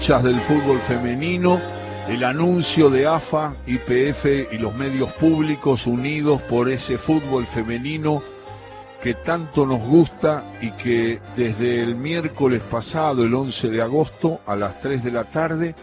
del fútbol femenino, el anuncio de AFA, IPF y los medios públicos unidos por ese fútbol femenino que tanto nos gusta y que desde el miércoles pasado, el 11 de agosto, a las 3 de la tarde,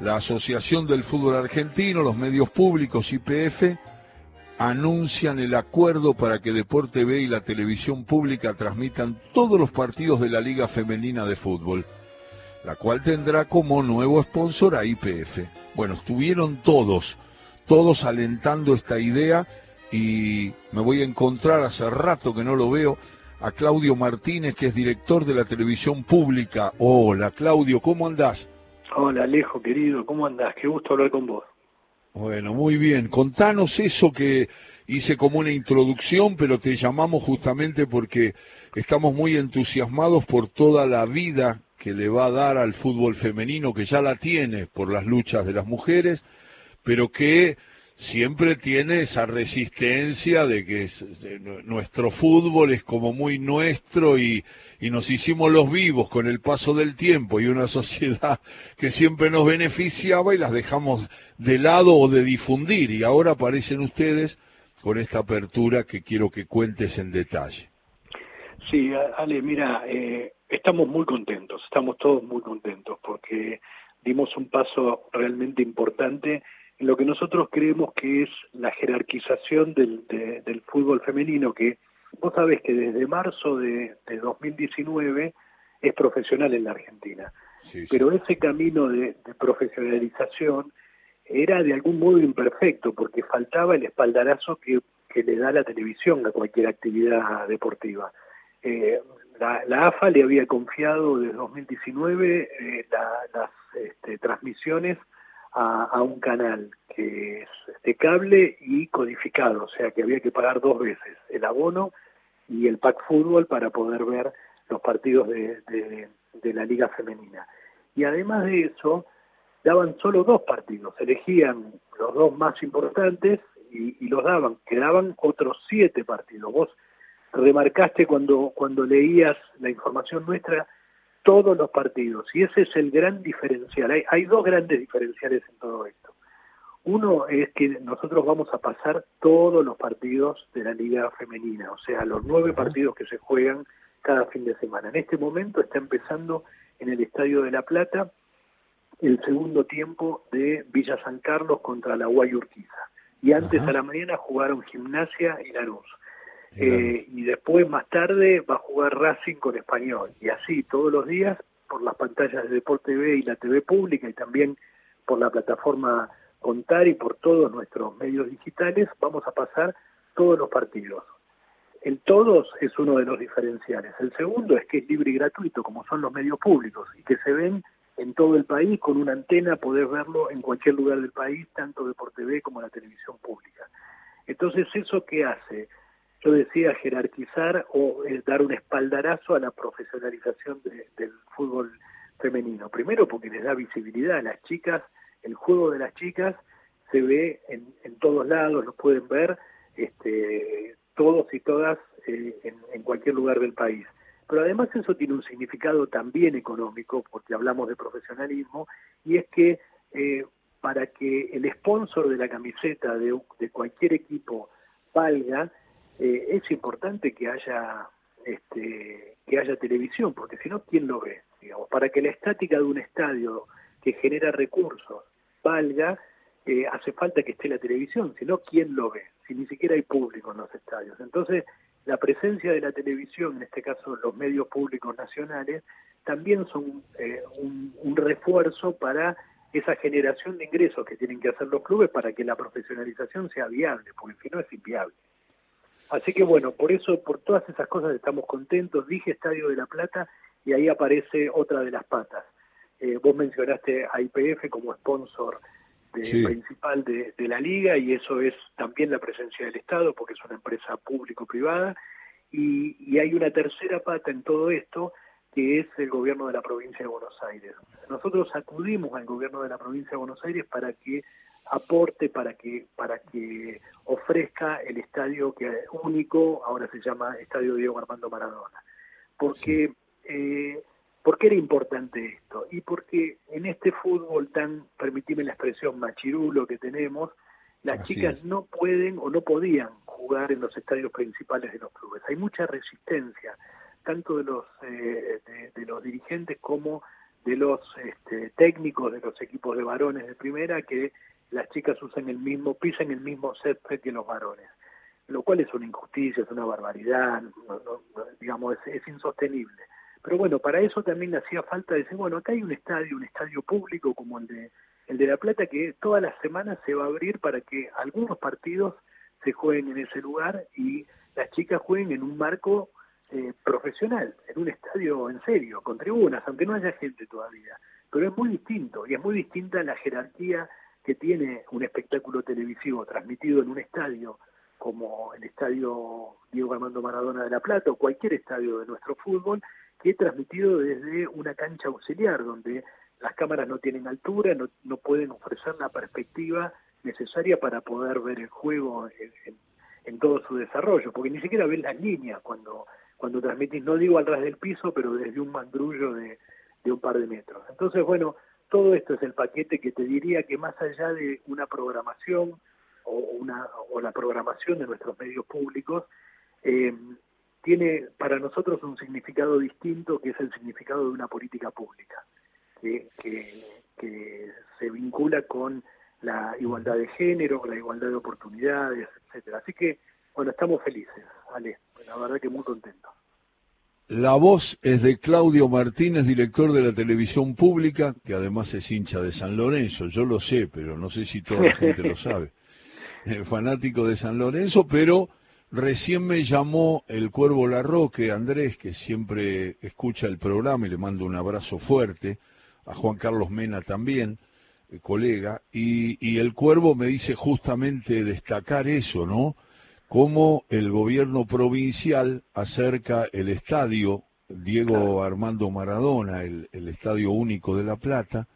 la Asociación del Fútbol Argentino, los medios públicos IPF, anuncian el acuerdo para que Deporte B y la televisión pública transmitan todos los partidos de la Liga Femenina de Fútbol, la cual tendrá como nuevo sponsor a IPF. Bueno, estuvieron todos, todos alentando esta idea y me voy a encontrar hace rato que no lo veo a Claudio Martínez, que es director de la televisión pública. Hola, Claudio, ¿cómo andás? Hola, Alejo, querido, ¿cómo andás? Qué gusto hablar con vos. Bueno, muy bien. Contanos eso que hice como una introducción, pero te llamamos justamente porque estamos muy entusiasmados por toda la vida que le va a dar al fútbol femenino, que ya la tiene por las luchas de las mujeres, pero que siempre tiene esa resistencia de que nuestro fútbol es como muy nuestro y, y, nos hicimos los vivos con el paso del tiempo y una sociedad que siempre nos beneficiaba y las dejamos de lado o de difundir y ahora aparecen ustedes con esta apertura que quiero que cuentes en detalle. Sí, Ale, mira, eh, estamos muy contentos, estamos todos muy contentos porque dimos un paso realmente importante en lo que nosotros creemos que es la jerarquización del, del fútbol femenino, que vos sabés que desde marzo de, 2019 es profesional en la Argentina. Pero ese camino de, profesionalización era de algún modo imperfecto, porque faltaba el espaldarazo que, que le da la televisión a cualquier actividad deportiva. Eh, la, AFA le había confiado desde 2019 eh, las este, transmisiones a, un canal que es de cable y codificado, o sea que había que pagar dos veces, el abono y el pack fútbol para poder ver los partidos de, de, la liga femenina. Y además de eso, daban solo dos partidos, elegían los dos más importantes y, y, los daban, quedaban otros siete partidos. Vos remarcaste cuando, cuando leías la información nuestra todos los partidos. Y ese es el gran diferencial. Hay, hay dos grandes diferenciales en todo esto. Uno es que nosotros vamos a pasar todos los partidos de la liga femenina, o sea, los nueve partidos que se juegan cada fin de semana. En este momento está empezando en el Estadio de La Plata el segundo tiempo de Villa San Carlos contra la Guayurquiza. Y antes a la mañana jugaron Gimnasia y Lanús. Eh, y después más tarde va a jugar Racing con Español y así todos los días por las pantallas de Deporte TV y la TV pública y también por la plataforma Contar y por todos nuestros medios digitales vamos a pasar todos los partidos. El todos es uno de los diferenciales. El segundo es que es libre y gratuito, como son los medios públicos, y que se ven en todo el país con una antena, poder verlo en cualquier lugar del país, tanto de por TV como la televisión pública. Entonces, ¿eso qué hace? Yo decía jerarquizar o eh, dar un espaldarazo a la profesionalización del fútbol femenino. Primero porque les da visibilidad a las chicas, el juego de las chicas se ve en, todos lados, lo pueden ver este, todos y todas eh, en, cualquier lugar del país. Pero además eso tiene un significado también económico, porque hablamos de profesionalismo, y es que eh, para que el sponsor de la camiseta de, de cualquier equipo valga, eh, es importante que haya este, que haya televisión, porque si no, ¿quién lo ve? Digamos, para que la estática de un estadio que genera recursos valga, eh, hace falta que esté la televisión, si no, ¿quién lo ve? Si ni siquiera hay público en los estadios. Entonces, la presencia de la televisión, en este caso los medios públicos nacionales, también son eh, un, un refuerzo para esa generación de ingresos que tienen que hacer los clubes para que la profesionalización sea viable, porque si no es inviable. Así que bueno, por eso, por todas esas cosas estamos contentos. Dije Estadio de la Plata y ahí aparece otra de las patas. Eh, vos mencionaste a IPF como sponsor principal de, la liga y eso es también la presencia del Estado porque es una empresa público-privada. Y, y hay una tercera pata en todo esto que es el gobierno de la provincia de Buenos Aires. Nosotros acudimos al gobierno de la provincia de Buenos Aires para que aporte para que para que ofrezca el estadio que único ahora se llama Estadio Diego Armando Maradona porque eh, ¿Por qué era importante esto? Y porque en este fútbol tan, permitime la expresión, machirulo que tenemos, las chicas no pueden o no podían jugar en los estadios principales de los clubes. Hay mucha resistencia, tanto de los, eh, de, los dirigentes como de los este, técnicos de los equipos de varones de primera, que las chicas usen el mismo, pisen el mismo césped que los varones, lo cual es una injusticia, es una barbaridad, digamos, es, insostenible. Pero bueno, para eso también hacía falta decir, bueno, acá hay un estadio, un estadio público como el de el de La Plata, que todas las semanas se va a abrir para que algunos partidos se jueguen en ese lugar y las chicas jueguen en un marco eh, profesional, en un estadio en serio, con tribunas, aunque no haya gente todavía. Pero es muy distinto y es muy distinta la jerarquía que tiene un espectáculo televisivo transmitido en un estadio como el estadio Diego Armando Maradona de La Plata o cualquier estadio de nuestro fútbol, que es transmitido desde una cancha auxiliar donde las cámaras no tienen altura, no, no pueden ofrecer la perspectiva necesaria para poder ver el juego en, todo su desarrollo, porque ni siquiera ven las líneas cuando, cuando transmitís, no digo al ras del piso, pero desde un mandrullo de, de un par de metros. Entonces, bueno, todo esto es el paquete que te diría que más allá de una programación o, una, o la programación de nuestros medios públicos, eh, tiene para nosotros un significado distinto que es el significado de una política pública que, se vincula con la igualdad de género, la igualdad de oportunidades, etcétera. Así que, bueno, estamos felices, Ale, la verdad que muy contentos. La voz es de Claudio Martínez, director de la televisión pública, que además es hincha de San Lorenzo. Yo lo sé, pero no sé si toda la gente lo sabe. fanático de San Lorenzo, pero recién me llamó el Cuervo Larroque, Andrés, que siempre escucha el programa y le mando un abrazo fuerte a Juan Carlos Mena también, eh, colega, y, el Cuervo me dice justamente destacar eso, ¿no? Cómo el gobierno provincial acerca el estadio Diego Armando Maradona, el, estadio único de La Plata,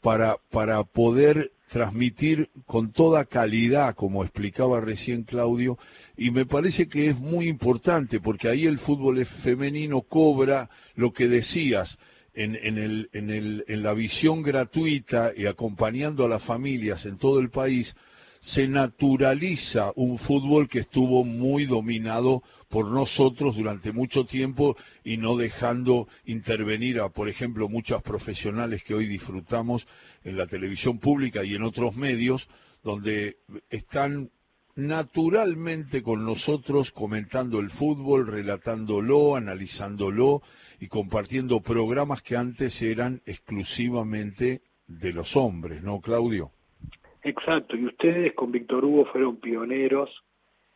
para, para poder transmitir con toda calidad, como explicaba recién Claudio, y me parece que es muy importante, porque ahí el fútbol femenino cobra lo que decías, en, el, en, el, en la visión gratuita y acompañando a las familias en todo el país, se naturaliza un fútbol que estuvo muy dominado por nosotros durante mucho tiempo y no dejando intervenir a, por ejemplo, muchas profesionales que hoy disfrutamos en la televisión pública y en otros medios, donde están naturalmente con nosotros comentando el fútbol, relatándolo, analizándolo y compartiendo programas que antes eran exclusivamente de los hombres, ¿no, Claudio? Exacto, y ustedes con Víctor Hugo fueron pioneros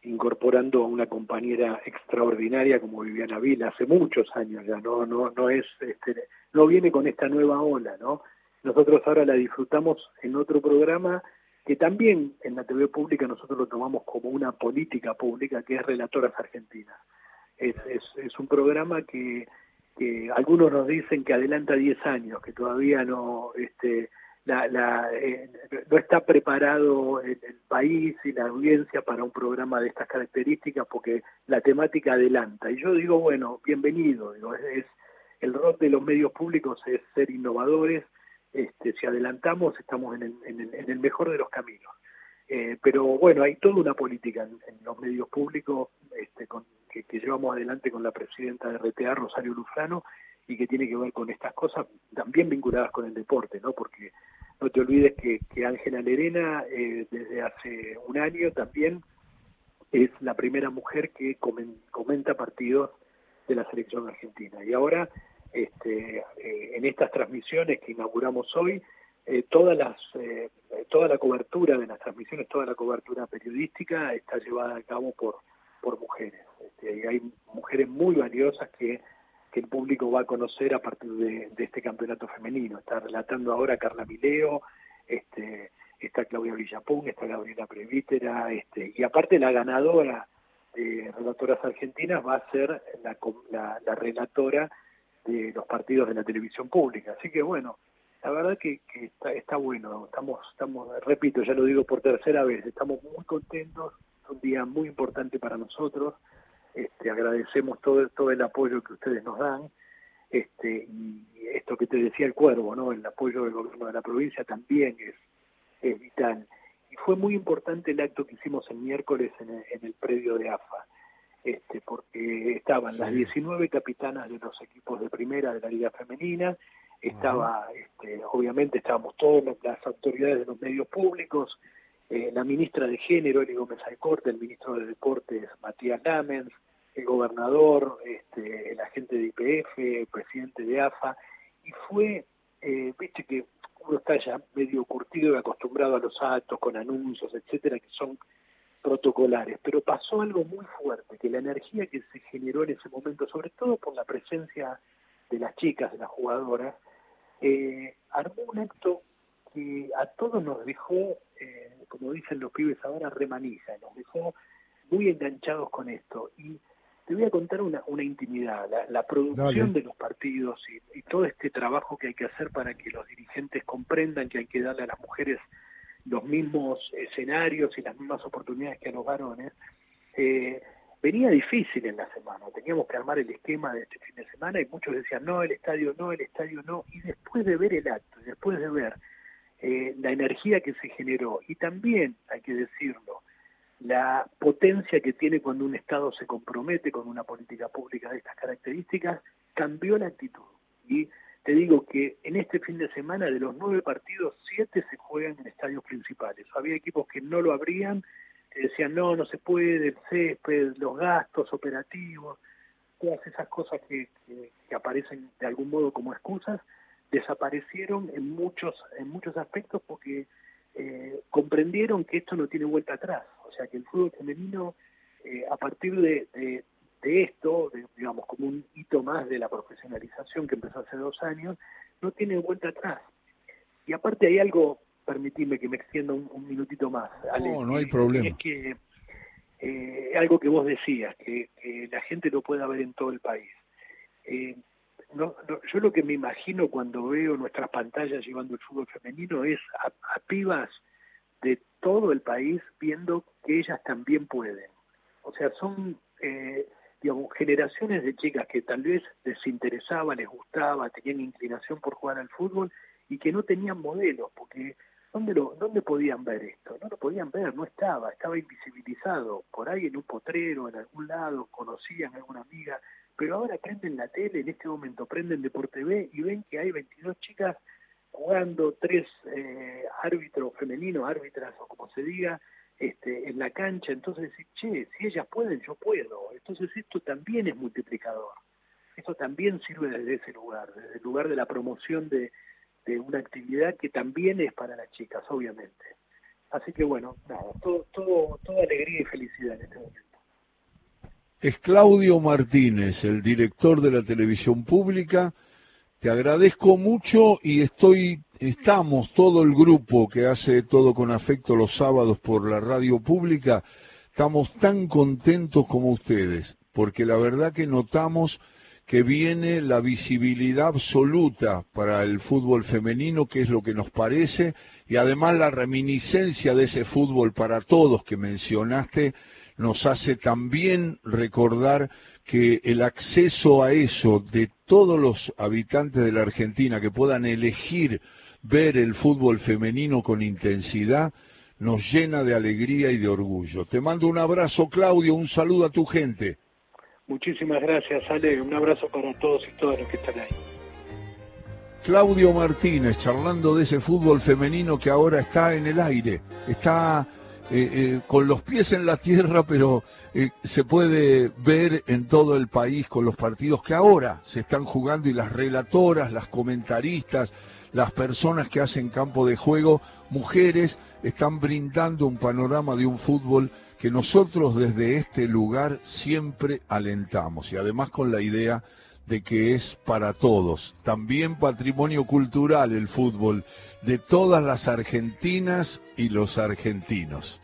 incorporando a una compañera extraordinaria como Viviana Vila hace muchos años ya, no no no es este, no viene con esta nueva ola, ¿no? Nosotros ahora la disfrutamos en otro programa que también en la TV pública nosotros lo tomamos como una política pública que es Relatoras Argentinas. Es, es, es un programa que que algunos nos dicen que adelanta 10 años, que todavía no, este, la, eh, no está preparado el, país y la audiencia para un programa de estas características porque la temática adelanta. Y yo digo, bueno, bienvenido, es, el rol de los medios públicos es ser innovadores, este, si adelantamos estamos en el, en el, mejor de los caminos. Eh, pero bueno, hay toda una política en, en los medios públicos este, con que, llevamos adelante con la presidenta de RTA, Rosario Lufrano, y que tiene que ver con estas cosas también vinculadas con el deporte, ¿no? Porque no te olvides que, Ángela Lerena, eh, desde hace un año también, es la primera mujer que comenta partidos de la selección argentina. Y ahora, este, eh, en estas transmisiones que inauguramos hoy, eh, todas las, toda la cobertura de las transmisiones, toda la cobertura periodística está llevada a cabo por, por mujeres. Este, hay mujeres muy valiosas que, el público va a conocer a partir de, este campeonato femenino. Está relatando ahora Carla Mileo, este, está Claudia Villapung, está Gabriela Prevítera, este, y aparte la ganadora de Relatoras Argentinas va a ser la, la, relatora de los partidos de la televisión pública. Así que bueno, la verdad que, está, está bueno, estamos, estamos, repito, ya lo digo por tercera vez, estamos muy contentos, es un día muy importante para nosotros, este, agradecemos todo, todo el apoyo que ustedes nos dan este, y esto que te decía el cuervo, ¿no? El apoyo del gobierno de la provincia también es, es vital. Y fue muy importante el acto que hicimos el miércoles en el, en el predio de AFA, este, porque estaban las 19 capitanas de los equipos de primera de la Liga Femenina, estaba, este, obviamente estábamos todas las autoridades de los medios públicos, eh, la ministra de Género, Eli Gómez Alcorte, el ministro de Deportes, Matías Lamens, el gobernador, este, el agente de IPF, el presidente de AFA, y fue, eh, viste que uno está ya medio curtido y acostumbrado a los actos con anuncios, etcétera, que son protocolares, pero pasó algo muy fuerte, que la energía que se generó en ese momento, sobre todo por la presencia de las chicas, de las jugadoras, eh, armó un acto que a todos nos dejó, eh, como dicen los pibes ahora, remanija, nos dejó muy enganchados con esto. Y te voy a contar una, una intimidad, la, producción de los partidos y, y, todo este trabajo que hay que hacer para que los dirigentes comprendan que hay que darle a las mujeres los mismos escenarios y las mismas oportunidades que a los varones. Eh, venía difícil en la semana, teníamos que armar el esquema de este fin de semana y muchos decían, no, el estadio no, el estadio no, y después de ver el acto, después de ver eh, la energía que se generó, y también, hay que decirlo, la potencia que tiene cuando un Estado se compromete con una política pública de estas características, cambió la actitud. Y te digo que en este fin de semana de los nueve partidos, siete se juegan en estadios principales. Había equipos que no lo abrían decían, no, no se puede, el césped, los gastos operativos, todas esas cosas que, que, aparecen de algún modo como excusas, desaparecieron en muchos, en muchos aspectos porque eh, comprendieron que esto no tiene vuelta atrás. O sea, que el fútbol femenino, eh, a partir de, de, de esto, digamos, como un hito más de la profesionalización que empezó hace dos años, no tiene vuelta atrás. Y aparte hay algo permitirme que me extienda un, minutito más. No, no hay problema. Es que eh, algo que vos decías, que, la gente lo pueda ver en todo el país. Eh, no, yo lo que me imagino cuando veo nuestras pantallas llevando el fútbol femenino es a, pibas de todo el país viendo que ellas también pueden. O sea, son eh, digamos, generaciones de chicas que tal vez les interesaba, les gustaba, tenían inclinación por jugar al fútbol y que no tenían modelos, porque ¿Dónde, lo, ¿Dónde podían ver esto? No lo podían ver, no estaba, estaba invisibilizado, por ahí en un potrero, en algún lado, conocían a alguna amiga, pero ahora prenden la tele, en este momento prenden Deporte B y ven que hay 22 chicas jugando, tres eh, árbitros femeninos, árbitras o como se diga, este, en la cancha, entonces decir, che, si ellas pueden, yo puedo. Entonces esto también es multiplicador. Esto también sirve desde ese lugar, desde el lugar de la promoción de, de una actividad que también es para las chicas, obviamente. Así que bueno, nada, todo, todo, toda alegría y felicidad en este momento. Es Claudio Martínez, el director de la televisión pública. Te agradezco mucho y estoy, estamos todo el grupo que hace todo con afecto los sábados por la radio pública, estamos tan contentos como ustedes, porque la verdad que notamos que viene la visibilidad absoluta para el fútbol femenino, que es lo que nos parece, y además la reminiscencia de ese fútbol para todos que mencionaste, nos hace también recordar que el acceso a eso de todos los habitantes de la Argentina que puedan elegir ver el fútbol femenino con intensidad, nos llena de alegría y de orgullo. Te mando un abrazo, Claudio, un saludo a tu gente. Muchísimas gracias, Ale. Un abrazo para todos y todas los que están ahí. Claudio Martínez, charlando de ese fútbol femenino que ahora está en el aire, está eh, eh, con los pies en la tierra, pero eh, se puede ver en todo el país con los partidos que ahora se están jugando y las relatoras, las comentaristas, las personas que hacen campo de juego, mujeres, están brindando un panorama de un fútbol que nosotros desde este lugar siempre alentamos y además con la idea de que es para todos, también patrimonio cultural el fútbol de todas las argentinas y los argentinos.